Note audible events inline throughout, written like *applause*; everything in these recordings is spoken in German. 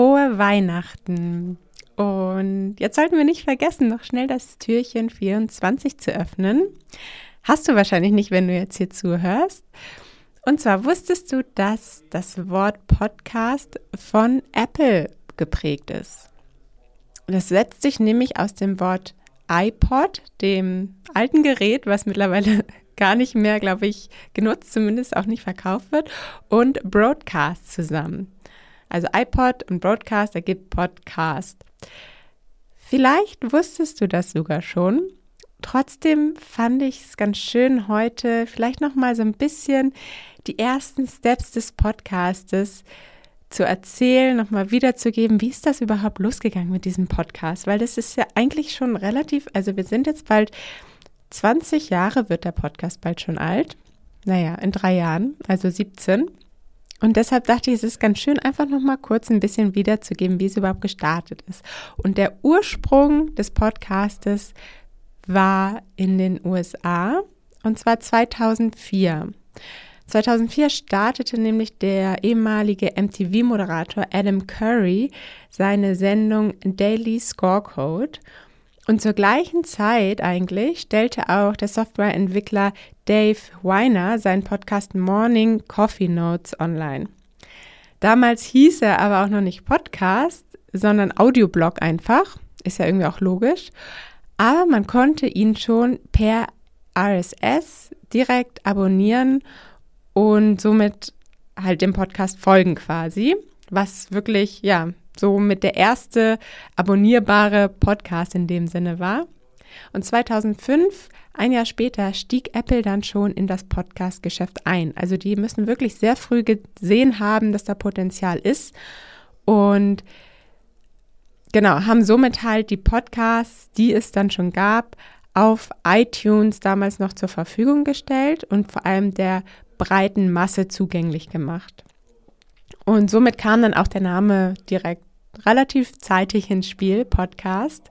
frohe Weihnachten. Und jetzt sollten wir nicht vergessen, noch schnell das Türchen 24 zu öffnen. Hast du wahrscheinlich nicht, wenn du jetzt hier zuhörst. Und zwar wusstest du, dass das Wort Podcast von Apple geprägt ist. Das setzt sich nämlich aus dem Wort iPod, dem alten Gerät, was mittlerweile *laughs* gar nicht mehr, glaube ich, genutzt, zumindest auch nicht verkauft wird, und Broadcast zusammen. Also iPod und Broadcast ergibt Podcast. Vielleicht wusstest du das sogar schon. Trotzdem fand ich es ganz schön heute vielleicht noch mal so ein bisschen die ersten Steps des Podcastes zu erzählen, nochmal wiederzugeben, wie ist das überhaupt losgegangen mit diesem Podcast? Weil das ist ja eigentlich schon relativ, also wir sind jetzt bald 20 Jahre wird der Podcast bald schon alt. Naja, in drei Jahren, also 17. Und deshalb dachte ich, es ist ganz schön, einfach nochmal kurz ein bisschen wiederzugeben, wie es überhaupt gestartet ist. Und der Ursprung des Podcastes war in den USA und zwar 2004. 2004 startete nämlich der ehemalige MTV-Moderator Adam Curry seine Sendung Daily Scorecode. Und zur gleichen Zeit eigentlich stellte auch der Softwareentwickler Dave Weiner seinen Podcast Morning Coffee Notes online. Damals hieß er aber auch noch nicht Podcast, sondern Audioblog einfach. Ist ja irgendwie auch logisch. Aber man konnte ihn schon per RSS direkt abonnieren und somit halt dem Podcast folgen quasi, was wirklich, ja, so mit der erste abonnierbare Podcast in dem Sinne war. Und 2005, ein Jahr später, stieg Apple dann schon in das Podcast-Geschäft ein. Also die müssen wirklich sehr früh gesehen haben, dass da Potenzial ist. Und genau, haben somit halt die Podcasts, die es dann schon gab, auf iTunes damals noch zur Verfügung gestellt und vor allem der breiten Masse zugänglich gemacht. Und somit kam dann auch der Name direkt relativ zeitig ins Spiel, Podcast.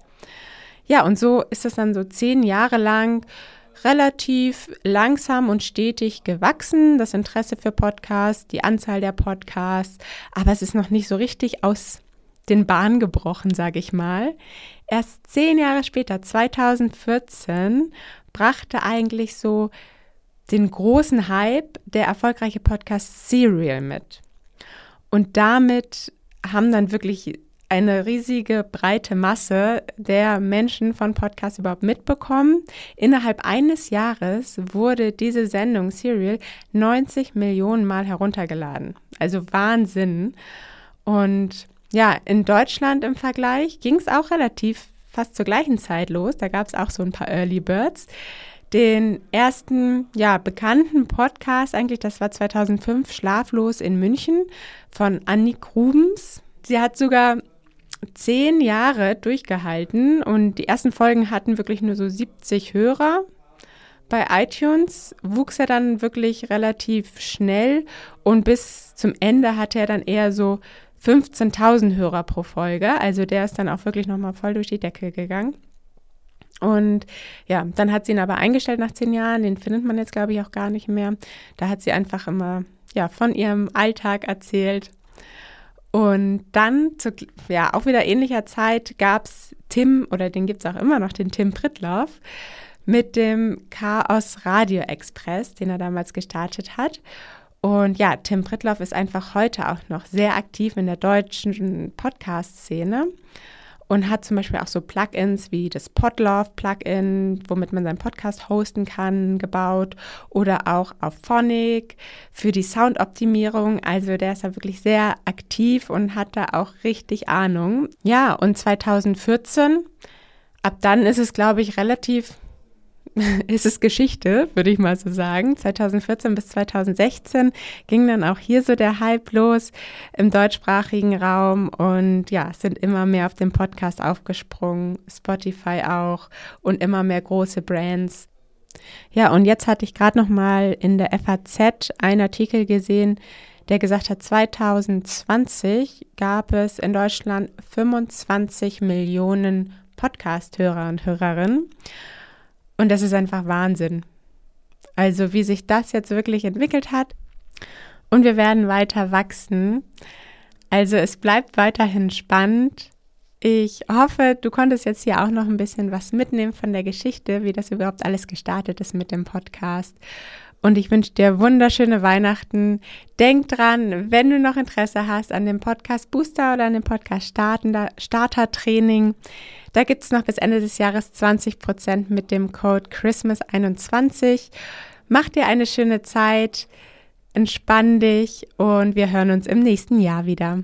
Ja, und so ist es dann so zehn Jahre lang relativ langsam und stetig gewachsen, das Interesse für Podcasts, die Anzahl der Podcasts, aber es ist noch nicht so richtig aus den Bahn gebrochen, sage ich mal. Erst zehn Jahre später, 2014, brachte eigentlich so den großen Hype der erfolgreiche Podcast Serial mit. Und damit haben dann wirklich eine riesige breite Masse der Menschen von Podcasts überhaupt mitbekommen. Innerhalb eines Jahres wurde diese Sendung Serial 90 Millionen Mal heruntergeladen. Also Wahnsinn. Und ja, in Deutschland im Vergleich ging es auch relativ fast zur gleichen Zeit los. Da gab es auch so ein paar Early Birds. Den ersten, ja, bekannten Podcast eigentlich, das war 2005, Schlaflos in München von Annik Rubens. Sie hat sogar zehn Jahre durchgehalten und die ersten Folgen hatten wirklich nur so 70 Hörer. Bei iTunes wuchs er dann wirklich relativ schnell und bis zum Ende hatte er dann eher so 15.000 Hörer pro Folge. Also der ist dann auch wirklich nochmal voll durch die Decke gegangen. Und ja, dann hat sie ihn aber eingestellt nach zehn Jahren. Den findet man jetzt, glaube ich, auch gar nicht mehr. Da hat sie einfach immer ja, von ihrem Alltag erzählt. Und dann, zu, ja, auch wieder ähnlicher Zeit gab es Tim, oder den gibt es auch immer noch, den Tim Pritloff, mit dem Chaos Radio Express, den er damals gestartet hat. Und ja, Tim Pritloff ist einfach heute auch noch sehr aktiv in der deutschen Podcast-Szene und hat zum Beispiel auch so Plugins wie das Podlove Plugin, womit man seinen Podcast hosten kann, gebaut oder auch auf Phonic für die Soundoptimierung. Also der ist da wirklich sehr aktiv und hat da auch richtig Ahnung. Ja, und 2014, ab dann ist es, glaube ich, relativ *laughs* ist es Geschichte, würde ich mal so sagen. 2014 bis 2016 ging dann auch hier so der Hype los im deutschsprachigen Raum und ja, sind immer mehr auf den Podcast aufgesprungen, Spotify auch und immer mehr große Brands. Ja, und jetzt hatte ich gerade noch mal in der FAZ einen Artikel gesehen, der gesagt hat, 2020 gab es in Deutschland 25 Millionen Podcast-Hörer und Hörerinnen. Und das ist einfach Wahnsinn. Also wie sich das jetzt wirklich entwickelt hat. Und wir werden weiter wachsen. Also es bleibt weiterhin spannend. Ich hoffe, du konntest jetzt hier auch noch ein bisschen was mitnehmen von der Geschichte, wie das überhaupt alles gestartet ist mit dem Podcast. Und ich wünsche dir wunderschöne Weihnachten. Denk dran, wenn du noch Interesse hast an dem Podcast Booster oder an dem Podcast Starter Training, da gibt es noch bis Ende des Jahres 20 Prozent mit dem Code Christmas21. Mach dir eine schöne Zeit, entspann dich und wir hören uns im nächsten Jahr wieder.